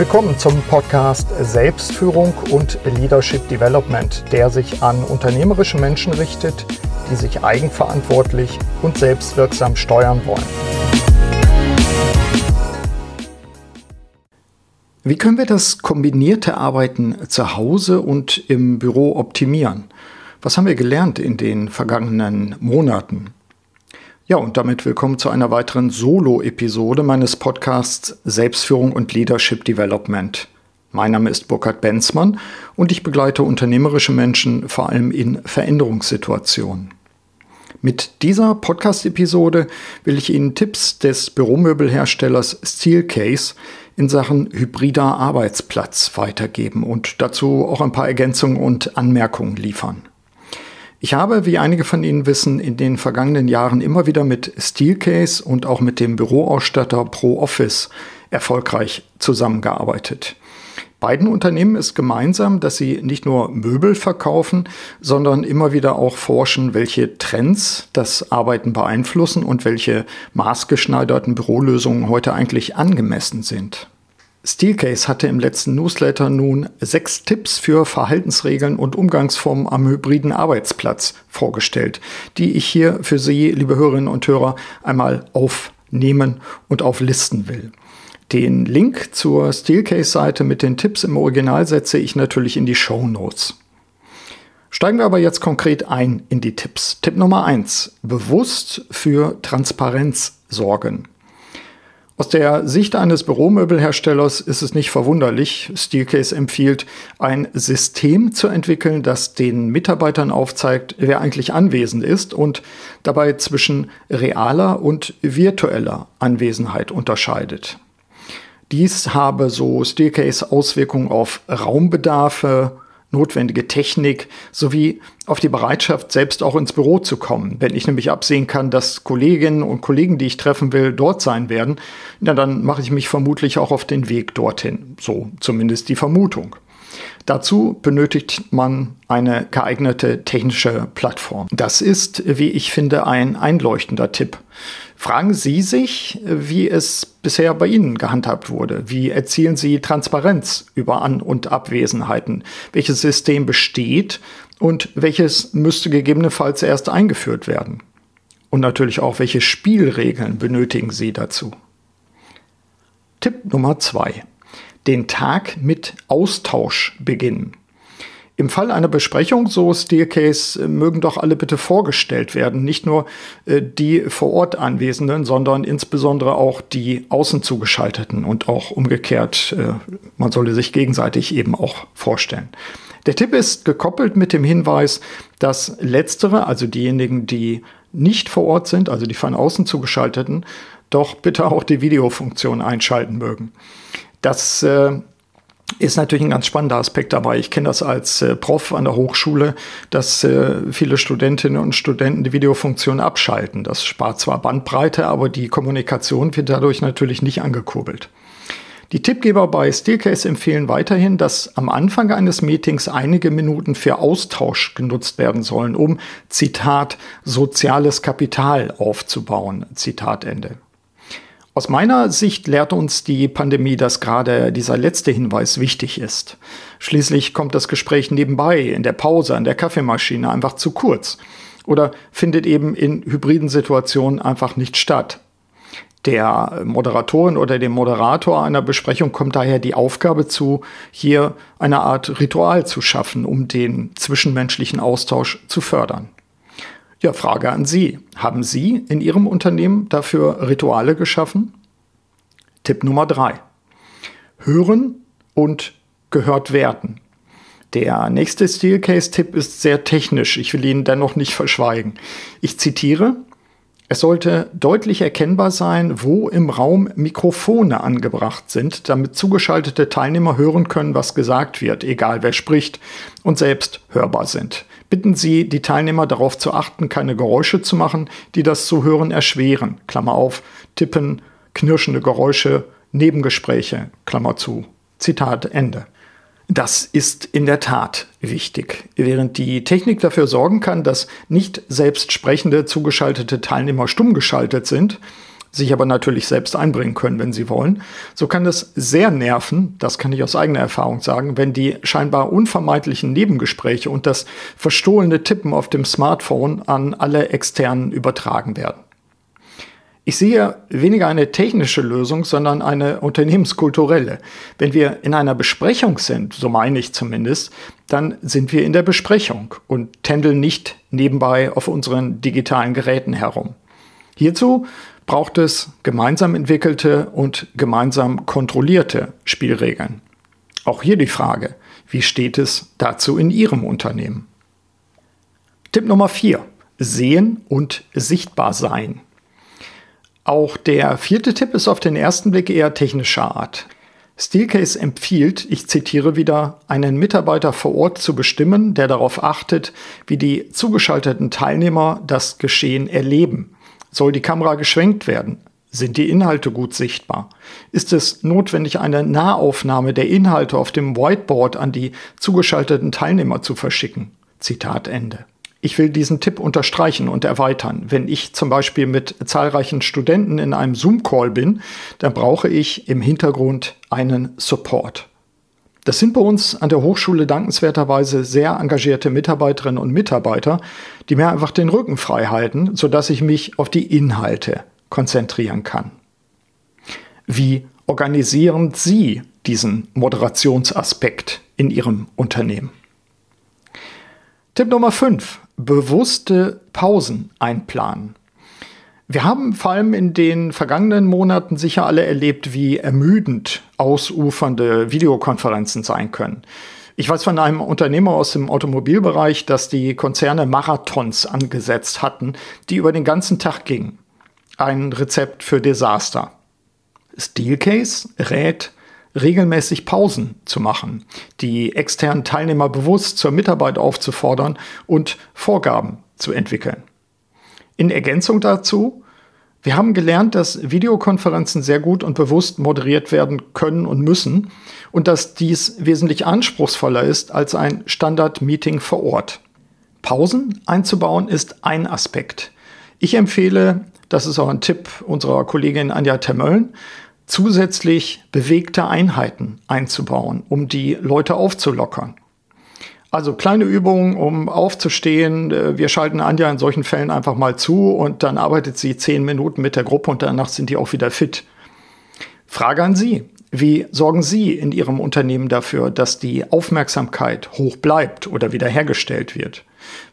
Willkommen zum Podcast Selbstführung und Leadership Development, der sich an unternehmerische Menschen richtet, die sich eigenverantwortlich und selbstwirksam steuern wollen. Wie können wir das kombinierte Arbeiten zu Hause und im Büro optimieren? Was haben wir gelernt in den vergangenen Monaten? Ja, und damit willkommen zu einer weiteren Solo-Episode meines Podcasts Selbstführung und Leadership Development. Mein Name ist Burkhard Benzmann und ich begleite unternehmerische Menschen vor allem in Veränderungssituationen. Mit dieser Podcast-Episode will ich Ihnen Tipps des Büromöbelherstellers Steelcase in Sachen hybrider Arbeitsplatz weitergeben und dazu auch ein paar Ergänzungen und Anmerkungen liefern. Ich habe, wie einige von Ihnen wissen, in den vergangenen Jahren immer wieder mit Steelcase und auch mit dem Büroausstatter ProOffice erfolgreich zusammengearbeitet. Beiden Unternehmen ist gemeinsam, dass sie nicht nur Möbel verkaufen, sondern immer wieder auch forschen, welche Trends das Arbeiten beeinflussen und welche maßgeschneiderten Bürolösungen heute eigentlich angemessen sind. Steelcase hatte im letzten Newsletter nun sechs Tipps für Verhaltensregeln und Umgangsformen am hybriden Arbeitsplatz vorgestellt, die ich hier für Sie, liebe Hörerinnen und Hörer, einmal aufnehmen und auflisten will. Den Link zur Steelcase-Seite mit den Tipps im Original setze ich natürlich in die Show Notes. Steigen wir aber jetzt konkret ein in die Tipps. Tipp Nummer eins: Bewusst für Transparenz sorgen. Aus der Sicht eines Büromöbelherstellers ist es nicht verwunderlich. Steelcase empfiehlt, ein System zu entwickeln, das den Mitarbeitern aufzeigt, wer eigentlich anwesend ist und dabei zwischen realer und virtueller Anwesenheit unterscheidet. Dies habe so Steelcase Auswirkungen auf Raumbedarfe, notwendige Technik sowie auf die Bereitschaft, selbst auch ins Büro zu kommen. Wenn ich nämlich absehen kann, dass Kolleginnen und Kollegen, die ich treffen will, dort sein werden, na, dann mache ich mich vermutlich auch auf den Weg dorthin. So zumindest die Vermutung. Dazu benötigt man eine geeignete technische Plattform. Das ist, wie ich finde, ein einleuchtender Tipp. Fragen Sie sich, wie es bisher bei Ihnen gehandhabt wurde. Wie erzielen Sie Transparenz über An- und Abwesenheiten? Welches System besteht und welches müsste gegebenenfalls erst eingeführt werden? Und natürlich auch, welche Spielregeln benötigen Sie dazu? Tipp Nummer zwei: Den Tag mit Austausch beginnen. Im Fall einer Besprechung, so Steelcase, äh, mögen doch alle bitte vorgestellt werden. Nicht nur äh, die vor Ort Anwesenden, sondern insbesondere auch die außen zugeschalteten und auch umgekehrt, äh, man solle sich gegenseitig eben auch vorstellen. Der Tipp ist gekoppelt mit dem Hinweis, dass letztere, also diejenigen, die nicht vor Ort sind, also die von außen zugeschalteten, doch bitte auch die Videofunktion einschalten mögen. Das äh, ist natürlich ein ganz spannender Aspekt dabei. Ich kenne das als äh, Prof an der Hochschule, dass äh, viele Studentinnen und Studenten die Videofunktion abschalten. Das spart zwar Bandbreite, aber die Kommunikation wird dadurch natürlich nicht angekurbelt. Die Tippgeber bei Steelcase empfehlen weiterhin, dass am Anfang eines Meetings einige Minuten für Austausch genutzt werden sollen, um, Zitat, soziales Kapital aufzubauen. Zitat Ende. Aus meiner Sicht lehrt uns die Pandemie, dass gerade dieser letzte Hinweis wichtig ist. Schließlich kommt das Gespräch nebenbei, in der Pause, an der Kaffeemaschine einfach zu kurz oder findet eben in hybriden Situationen einfach nicht statt. Der Moderatorin oder dem Moderator einer Besprechung kommt daher die Aufgabe zu, hier eine Art Ritual zu schaffen, um den zwischenmenschlichen Austausch zu fördern. Ja, Frage an Sie. Haben Sie in Ihrem Unternehmen dafür Rituale geschaffen? Tipp Nummer drei. Hören und gehört werden. Der nächste Steelcase-Tipp ist sehr technisch. Ich will ihn dennoch nicht verschweigen. Ich zitiere. Es sollte deutlich erkennbar sein, wo im Raum Mikrofone angebracht sind, damit zugeschaltete Teilnehmer hören können, was gesagt wird, egal wer spricht, und selbst hörbar sind bitten Sie die Teilnehmer darauf zu achten, keine Geräusche zu machen, die das Zuhören erschweren. Klammer auf, tippen, knirschende Geräusche, Nebengespräche, Klammer zu. Zitat Ende. Das ist in der Tat wichtig. Während die Technik dafür sorgen kann, dass nicht selbst sprechende zugeschaltete Teilnehmer stumm geschaltet sind, sich aber natürlich selbst einbringen können, wenn sie wollen. So kann es sehr nerven, das kann ich aus eigener Erfahrung sagen, wenn die scheinbar unvermeidlichen Nebengespräche und das verstohlene Tippen auf dem Smartphone an alle externen übertragen werden. Ich sehe weniger eine technische Lösung, sondern eine unternehmenskulturelle. Wenn wir in einer Besprechung sind, so meine ich zumindest, dann sind wir in der Besprechung und tändeln nicht nebenbei auf unseren digitalen Geräten herum. Hierzu braucht es gemeinsam entwickelte und gemeinsam kontrollierte Spielregeln. Auch hier die Frage, wie steht es dazu in Ihrem Unternehmen? Tipp Nummer 4. Sehen und sichtbar sein. Auch der vierte Tipp ist auf den ersten Blick eher technischer Art. Steelcase empfiehlt, ich zitiere wieder, einen Mitarbeiter vor Ort zu bestimmen, der darauf achtet, wie die zugeschalteten Teilnehmer das Geschehen erleben. Soll die Kamera geschwenkt werden? Sind die Inhalte gut sichtbar? Ist es notwendig, eine Nahaufnahme der Inhalte auf dem Whiteboard an die zugeschalteten Teilnehmer zu verschicken? Zitat Ende. Ich will diesen Tipp unterstreichen und erweitern. Wenn ich zum Beispiel mit zahlreichen Studenten in einem Zoom-Call bin, dann brauche ich im Hintergrund einen Support. Das sind bei uns an der Hochschule dankenswerterweise sehr engagierte Mitarbeiterinnen und Mitarbeiter, die mir einfach den Rücken frei halten, sodass ich mich auf die Inhalte konzentrieren kann. Wie organisieren Sie diesen Moderationsaspekt in Ihrem Unternehmen? Tipp Nummer 5 bewusste Pausen einplanen. Wir haben vor allem in den vergangenen Monaten sicher alle erlebt, wie ermüdend ausufernde Videokonferenzen sein können. Ich weiß von einem Unternehmer aus dem Automobilbereich, dass die Konzerne Marathons angesetzt hatten, die über den ganzen Tag gingen. Ein Rezept für Desaster. Steelcase rät regelmäßig Pausen zu machen, die externen Teilnehmer bewusst zur Mitarbeit aufzufordern und Vorgaben zu entwickeln. In Ergänzung dazu, wir haben gelernt, dass Videokonferenzen sehr gut und bewusst moderiert werden können und müssen und dass dies wesentlich anspruchsvoller ist als ein Standard-Meeting vor Ort. Pausen einzubauen ist ein Aspekt. Ich empfehle, das ist auch ein Tipp unserer Kollegin Anja Termölln, zusätzlich bewegte Einheiten einzubauen, um die Leute aufzulockern. Also kleine Übungen, um aufzustehen. Äh, wir schalten Anja in solchen Fällen einfach mal zu und dann arbeitet sie zehn Minuten mit der Gruppe und danach sind die auch wieder fit. Frage an Sie. Wie sorgen Sie in Ihrem Unternehmen dafür, dass die Aufmerksamkeit hoch bleibt oder wiederhergestellt wird?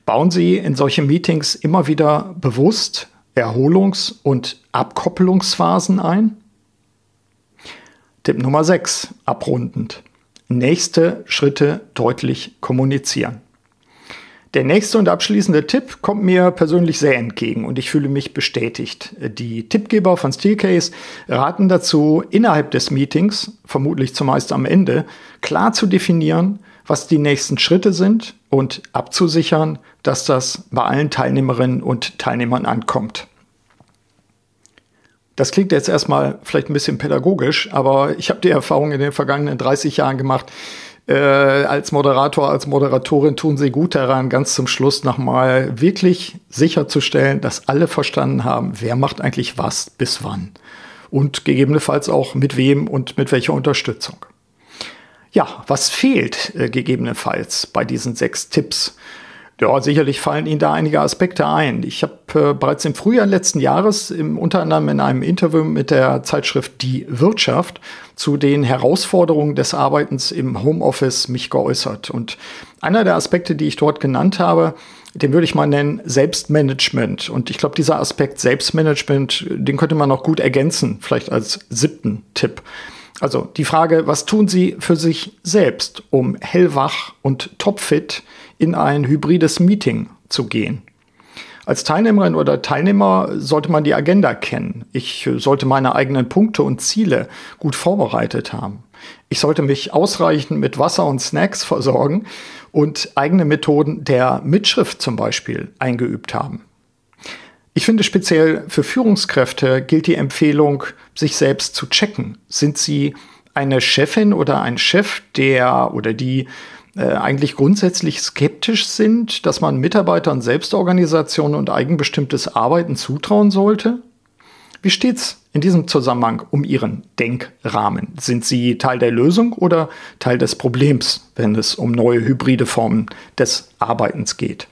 Bauen Sie in solche Meetings immer wieder bewusst Erholungs- und Abkoppelungsphasen ein? Tipp Nummer 6, abrundend. Nächste Schritte deutlich kommunizieren. Der nächste und abschließende Tipp kommt mir persönlich sehr entgegen und ich fühle mich bestätigt. Die Tippgeber von Steelcase raten dazu, innerhalb des Meetings, vermutlich zumeist am Ende, klar zu definieren, was die nächsten Schritte sind und abzusichern, dass das bei allen Teilnehmerinnen und Teilnehmern ankommt. Das klingt jetzt erstmal vielleicht ein bisschen pädagogisch, aber ich habe die Erfahrung in den vergangenen 30 Jahren gemacht, äh, als Moderator, als Moderatorin tun sie gut daran, ganz zum Schluss nochmal wirklich sicherzustellen, dass alle verstanden haben, wer macht eigentlich was bis wann. Und gegebenenfalls auch mit wem und mit welcher Unterstützung. Ja, was fehlt äh, gegebenenfalls bei diesen sechs Tipps? Ja, sicherlich fallen Ihnen da einige Aspekte ein. Ich habe äh, bereits im Frühjahr letzten Jahres im, unter anderem in einem Interview mit der Zeitschrift Die Wirtschaft zu den Herausforderungen des Arbeitens im Homeoffice mich geäußert. Und einer der Aspekte, die ich dort genannt habe, den würde ich mal nennen Selbstmanagement. Und ich glaube, dieser Aspekt Selbstmanagement, den könnte man noch gut ergänzen, vielleicht als siebten Tipp. Also die Frage, was tun Sie für sich selbst, um hellwach und topfit in ein hybrides Meeting zu gehen. Als Teilnehmerin oder Teilnehmer sollte man die Agenda kennen. Ich sollte meine eigenen Punkte und Ziele gut vorbereitet haben. Ich sollte mich ausreichend mit Wasser und Snacks versorgen und eigene Methoden der Mitschrift zum Beispiel eingeübt haben. Ich finde speziell für Führungskräfte gilt die Empfehlung, sich selbst zu checken. Sind sie eine Chefin oder ein Chef, der oder die äh, eigentlich grundsätzlich skeptisch sind, dass man Mitarbeitern Selbstorganisation und eigenbestimmtes Arbeiten zutrauen sollte? Wie steht's in diesem Zusammenhang um Ihren Denkrahmen? Sind Sie Teil der Lösung oder Teil des Problems, wenn es um neue hybride Formen des Arbeitens geht?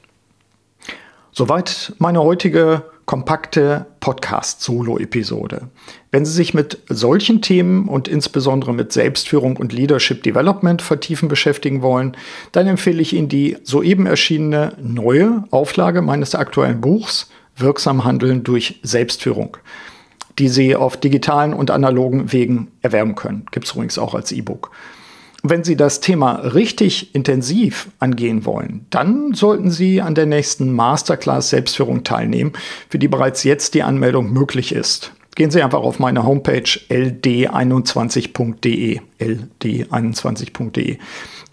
Soweit meine heutige kompakte Podcast-Solo-Episode. Wenn Sie sich mit solchen Themen und insbesondere mit Selbstführung und Leadership Development vertiefen beschäftigen wollen, dann empfehle ich Ihnen die soeben erschienene neue Auflage meines aktuellen Buchs Wirksam Handeln durch Selbstführung, die Sie auf digitalen und analogen Wegen erwerben können. Gibt es übrigens auch als E-Book. Wenn Sie das Thema richtig intensiv angehen wollen, dann sollten Sie an der nächsten Masterclass Selbstführung teilnehmen, für die bereits jetzt die Anmeldung möglich ist. Gehen Sie einfach auf meine Homepage ld21.de. ld21.de.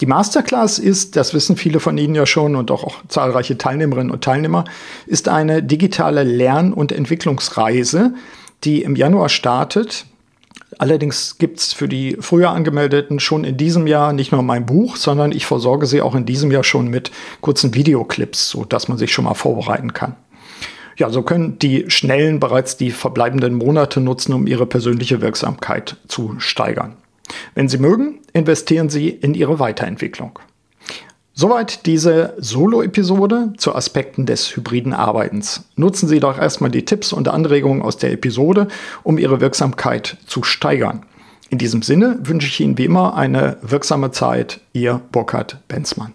Die Masterclass ist, das wissen viele von Ihnen ja schon und auch, auch zahlreiche Teilnehmerinnen und Teilnehmer, ist eine digitale Lern- und Entwicklungsreise, die im Januar startet Allerdings gibt es für die früher angemeldeten schon in diesem Jahr nicht nur mein Buch, sondern ich versorge sie auch in diesem Jahr schon mit kurzen Videoclips, sodass man sich schon mal vorbereiten kann. Ja, so können die Schnellen bereits die verbleibenden Monate nutzen, um ihre persönliche Wirksamkeit zu steigern. Wenn Sie mögen, investieren Sie in Ihre Weiterentwicklung. Soweit diese Solo-Episode zu Aspekten des hybriden Arbeitens. Nutzen Sie doch erstmal die Tipps und Anregungen aus der Episode, um Ihre Wirksamkeit zu steigern. In diesem Sinne wünsche ich Ihnen wie immer eine wirksame Zeit. Ihr Burkhard Benzmann.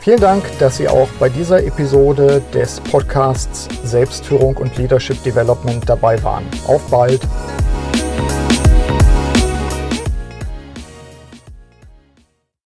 Vielen Dank, dass Sie auch bei dieser Episode des Podcasts Selbstführung und Leadership Development dabei waren. Auf bald!